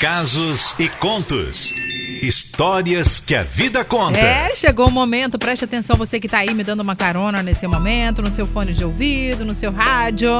Casos e contos. Histórias que a vida conta. É, chegou o momento, preste atenção você que tá aí me dando uma carona nesse momento, no seu fone de ouvido, no seu rádio,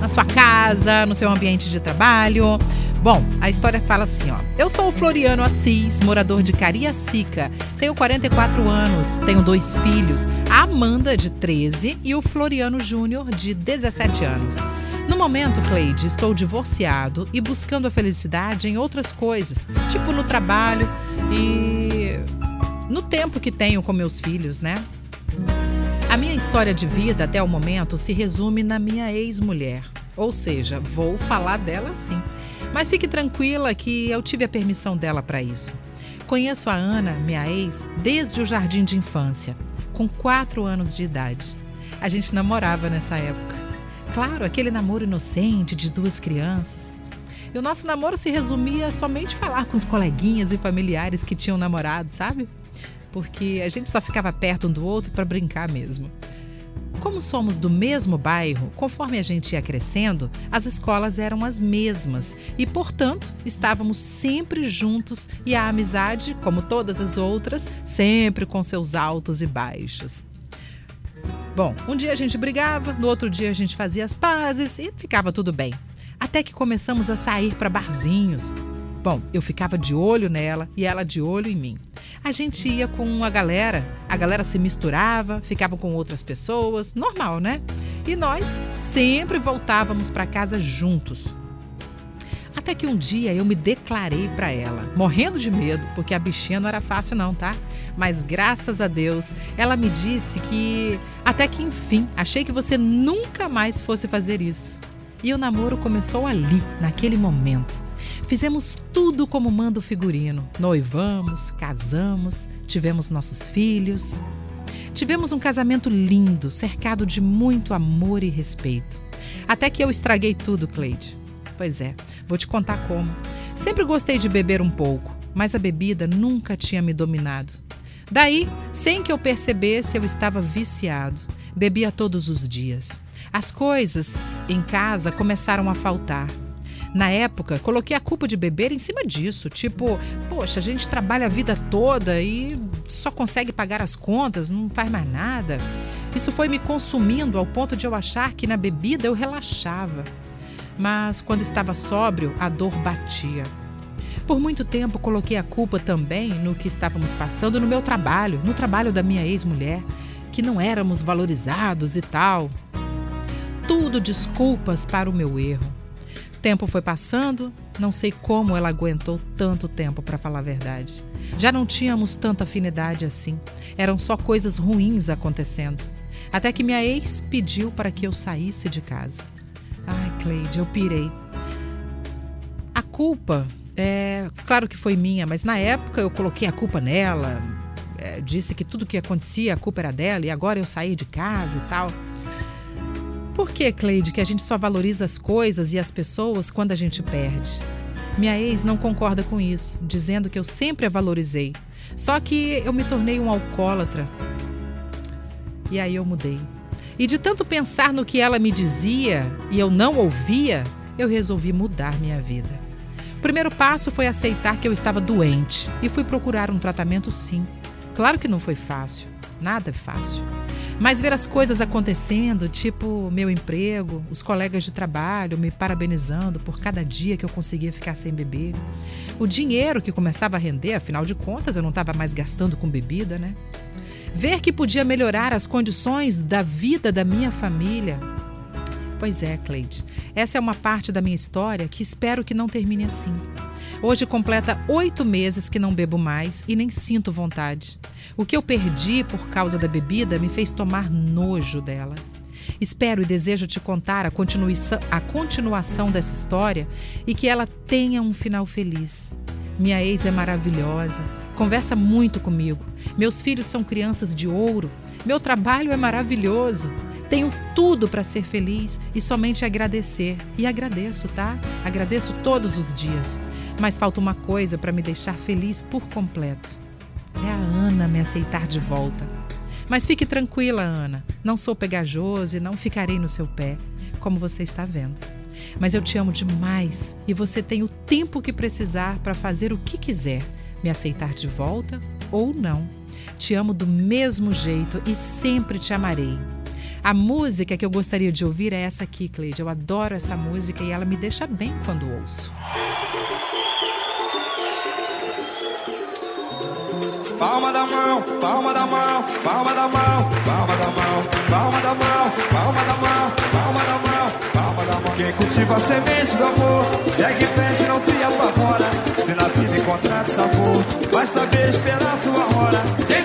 na sua casa, no seu ambiente de trabalho. Bom, a história fala assim, ó. Eu sou o Floriano Assis, morador de Cariacica. Tenho 44 anos, tenho dois filhos, a Amanda de 13 e o Floriano Júnior de 17 anos. No momento, Cleide, estou divorciado e buscando a felicidade em outras coisas, tipo no trabalho e no tempo que tenho com meus filhos, né? A minha história de vida até o momento se resume na minha ex-mulher. Ou seja, vou falar dela sim. Mas fique tranquila que eu tive a permissão dela para isso. Conheço a Ana, minha ex, desde o jardim de infância, com quatro anos de idade. A gente namorava nessa época. Claro, aquele namoro inocente de duas crianças. E o nosso namoro se resumia somente falar com os coleguinhas e familiares que tinham namorado, sabe? Porque a gente só ficava perto um do outro para brincar mesmo. Como somos do mesmo bairro, conforme a gente ia crescendo, as escolas eram as mesmas e, portanto, estávamos sempre juntos e a amizade, como todas as outras, sempre com seus altos e baixos. Bom, um dia a gente brigava, no outro dia a gente fazia as pazes e ficava tudo bem. Até que começamos a sair para barzinhos. Bom, eu ficava de olho nela e ela de olho em mim. A gente ia com a galera, a galera se misturava, ficava com outras pessoas, normal, né? E nós sempre voltávamos para casa juntos. Até que um dia eu me declarei para ela, morrendo de medo, porque a bichinha não era fácil não, tá? Mas graças a Deus, ela me disse que até que enfim, achei que você nunca mais fosse fazer isso. E o namoro começou ali, naquele momento. Fizemos tudo como manda o figurino. Noivamos, casamos, tivemos nossos filhos. Tivemos um casamento lindo, cercado de muito amor e respeito. Até que eu estraguei tudo, Cleide. Pois é, vou te contar como. Sempre gostei de beber um pouco, mas a bebida nunca tinha me dominado. Daí, sem que eu percebesse, eu estava viciado. Bebia todos os dias. As coisas em casa começaram a faltar. Na época, coloquei a culpa de beber em cima disso. Tipo, poxa, a gente trabalha a vida toda e só consegue pagar as contas, não faz mais nada. Isso foi me consumindo ao ponto de eu achar que na bebida eu relaxava. Mas quando estava sóbrio, a dor batia. Por muito tempo coloquei a culpa também no que estávamos passando no meu trabalho, no trabalho da minha ex-mulher, que não éramos valorizados e tal. Tudo desculpas para o meu erro tempo foi passando, não sei como ela aguentou tanto tempo para falar a verdade. Já não tínhamos tanta afinidade assim. Eram só coisas ruins acontecendo. Até que minha ex pediu para que eu saísse de casa. Ai, Cleide, eu pirei. A culpa, é claro que foi minha, mas na época eu coloquei a culpa nela. É, disse que tudo que acontecia, a culpa era dela e agora eu saí de casa e tal. Por que, Cleide, que a gente só valoriza as coisas e as pessoas quando a gente perde? Minha ex não concorda com isso, dizendo que eu sempre a valorizei. Só que eu me tornei um alcoólatra. E aí eu mudei. E de tanto pensar no que ela me dizia e eu não ouvia, eu resolvi mudar minha vida. O primeiro passo foi aceitar que eu estava doente e fui procurar um tratamento sim. Claro que não foi fácil, nada é fácil. Mas ver as coisas acontecendo, tipo meu emprego, os colegas de trabalho me parabenizando por cada dia que eu conseguia ficar sem beber, o dinheiro que começava a render, afinal de contas eu não estava mais gastando com bebida, né? Ver que podia melhorar as condições da vida da minha família. Pois é, Cleide, essa é uma parte da minha história que espero que não termine assim. Hoje completa oito meses que não bebo mais e nem sinto vontade. O que eu perdi por causa da bebida me fez tomar nojo dela. Espero e desejo te contar a continuação, a continuação dessa história e que ela tenha um final feliz. Minha ex é maravilhosa, conversa muito comigo. Meus filhos são crianças de ouro. Meu trabalho é maravilhoso. Tenho tudo para ser feliz e somente agradecer. E agradeço, tá? Agradeço todos os dias. Mas falta uma coisa para me deixar feliz por completo. É a Ana me aceitar de volta. Mas fique tranquila, Ana. Não sou pegajoso e não ficarei no seu pé, como você está vendo. mas eu te amo demais e você tem o tempo que precisar para fazer o que quiser, me aceitar de volta ou não. Te amo do mesmo jeito e sempre te amarei. A música que eu gostaria de ouvir é essa aqui, Cleide. Eu adoro essa música e ela me deixa bem quando ouço. Palma da mão, palma da mão, palma da mão, palma da mão, palma da mão, palma da mão, palma da mão, palma da mão. Quem cultiva a semente do amor, segue em frente, não se apavora. Se na vida encontrar sabor, vai saber esperar sua hora. Quem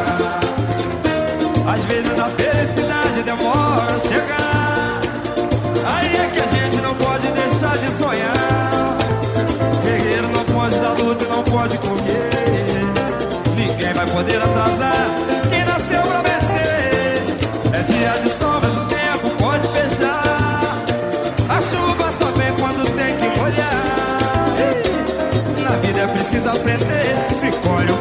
Vem quando tem que molhar. Na vida é preciso aprender. Se colhe o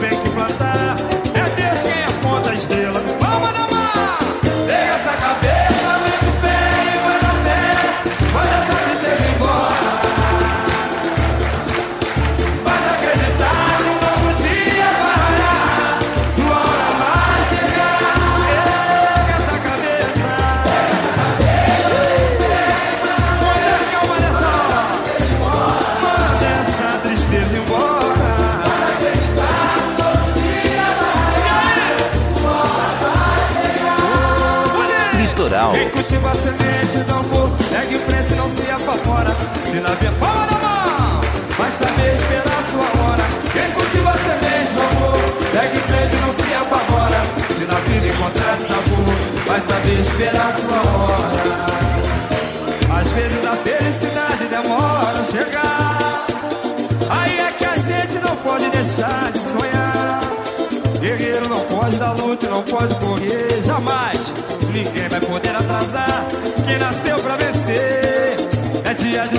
Se na via palma na mão, vai saber esperar sua hora. Quem cultiva semente do amor, segue em frente, não se apavora. Se na vida encontrar sabor, vai saber esperar sua hora. Às vezes a felicidade demora a chegar. Aí é que a gente não pode deixar de sonhar. Guerreiro não pode dar luta, não pode correr jamais. Ninguém vai poder atrasar quem nasceu pra vencer. É dia de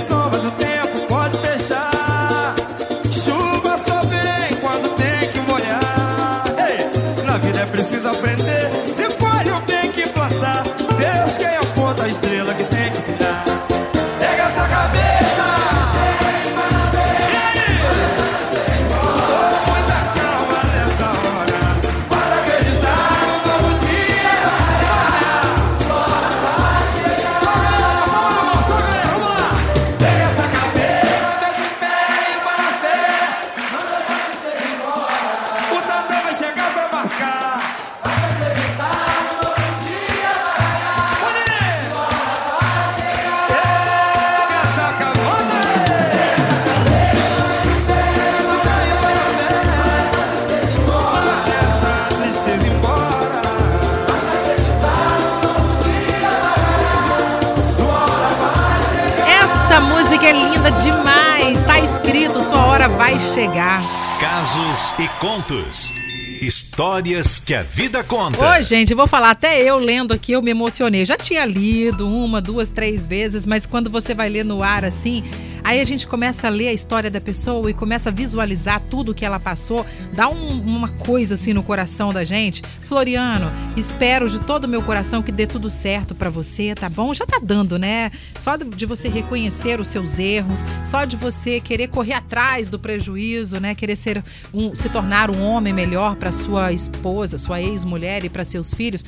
linda demais. Tá escrito, sua hora vai chegar. Casos e contos. Histórias que a vida conta. Ô, gente, vou falar, até eu lendo aqui, eu me emocionei. Já tinha lido uma, duas, três vezes, mas quando você vai ler no ar assim, aí a gente começa a ler a história da pessoa e começa a visualizar tudo que ela passou, dá um- uma coisa assim no coração da gente. Floriano, espero de todo o meu coração que dê tudo certo pra você, tá bom? Já tá dando, né? Só de você reconhecer os seus erros, só de você querer correr atrás do prejuízo, né? Querer ser um, se tornar um homem melhor para sua esposa, sua ex-mulher e para seus filhos,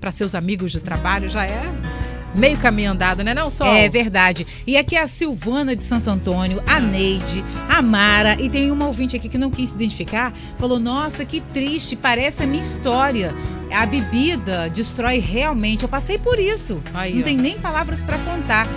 para seus amigos de trabalho, já é meio caminho andado, né, não, Sol? É verdade. E aqui é a Silvana de Santo Antônio, a Neide, a Mara, e tem uma ouvinte aqui que não quis se identificar, falou: Nossa, que triste, parece a minha história. A bebida destrói realmente. Eu passei por isso. Aí, não ó. tem nem palavras para contar.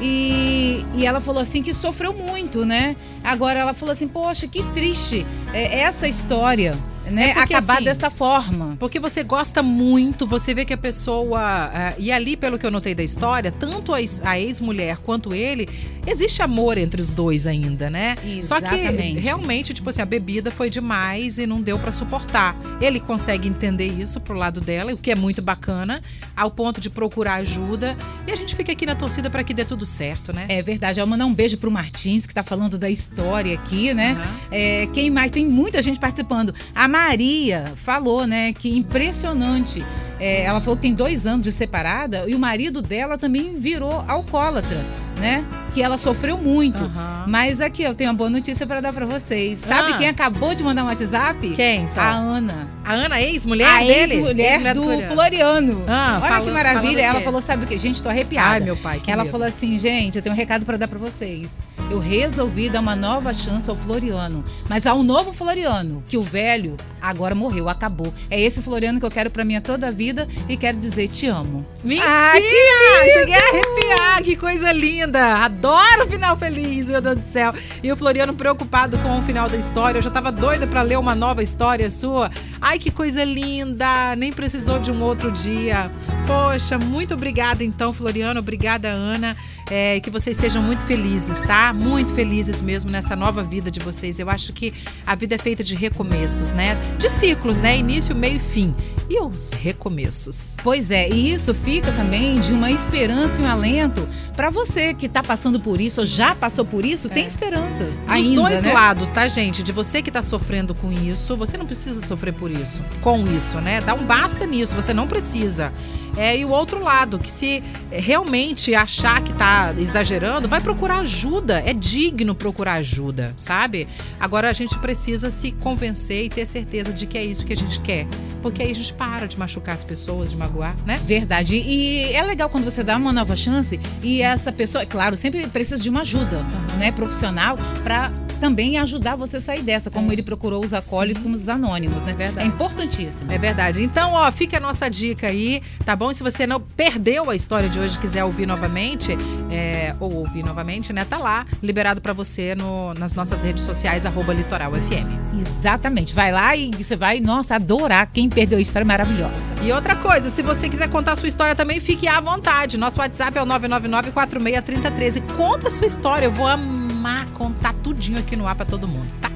E, e ela falou assim que sofreu muito, né? Agora ela falou assim: Poxa, que triste é, essa história, né? É porque, Acabar assim, dessa forma. Porque você gosta muito, você vê que a pessoa. ah, e ali, pelo que eu notei da história, tanto a ex- a ex-mulher quanto ele, existe amor entre os dois ainda, né? Só que Exatamente. realmente, tipo assim, a bebida foi demais e não deu pra suportar. Ele consegue entender isso pro lado dela, o que é muito bacana, ao ponto de procurar ajuda. E a gente fica aqui na torcida pra que dê tudo certo, né? É verdade. Eu vou mandar um beijo pro Martins, que tá falando da história aqui, né? Aham. É, quem mais? Tem muita gente participando. A Maria falou, né, que impressionante. É, ela falou que tem dois anos de separada e o marido dela também virou alcoólatra, né? Que ela sofreu muito. Aham. Mas aqui eu tenho uma boa notícia para dar para vocês. Sabe Ah. quem acabou de mandar um WhatsApp? Quem, só? A Ana. A Ana, ex-mulher a dele? ex-mulher Ex-mulher do Floriano. Floriano. Ah, Olha falou- que maravilha. Ela falou, sabe o quê? Gente, tô arrepiada. Ai, meu pai, que Ela medo. falou assim, gente, eu tenho um recado para dar para vocês. Eu resolvi dar uma nova chance ao Floriano. Mas há um novo Floriano, que o velho agora morreu, acabou. É esse Floriano que eu quero para minha toda a vida e quero dizer te amo. Mentira! Ah, que Cheguei a arrepiar, que coisa linda! Adoro o final feliz, meu Deus do céu. E o Floriano preocupado com o final da história. Eu já tava doida pra ler uma nova história sua. Ai, que coisa linda! Nem precisou de um outro dia. Poxa, muito obrigada então, Floriano. Obrigada, Ana. É, que vocês sejam muito felizes, tá? Muito felizes mesmo nessa nova vida de vocês. Eu acho que a vida é feita de recomeços, né? De ciclos, né? Início, meio e fim. E os recomeços. Pois é, e isso fica também de uma esperança e um alento para você que tá passando por isso ou já passou por isso, tem esperança. Dos ainda, dois né? lados, tá, gente? De você que tá sofrendo com isso, você não precisa sofrer por isso, com isso, né? Dá um basta nisso, você não precisa. É, e o outro lado, que se realmente achar que tá exagerando, vai procurar ajuda. É digno procurar ajuda, sabe? Agora a gente precisa se convencer e ter certeza de que é isso que a gente quer. Porque aí a gente para de machucar as pessoas, de magoar, né? Verdade. E é legal quando você dá uma nova chance e essa pessoa, claro, sempre precisa de uma ajuda, né, profissional para também ajudar você a sair dessa, como É. ele procurou os acólitos anônimos, né? Verdade. É importantíssimo. É verdade. Então, ó, fica a nossa dica aí, tá bom? Se você não perdeu a história de hoje e quiser ouvir novamente, é, ou ouvir novamente, né? Tá lá, liberado pra você no- nas nossas redes sociais, arroba Litoral FM. Exatamente. Vai lá e você vai, nossa, adorar quem perdeu a história maravilhosa. E outra coisa, se você quiser contar a sua história também, fique à vontade. Nosso WhatsApp é o 999-463013. Conta a sua história, eu vou amar contar tudinho aqui no ar pra todo mundo, tá?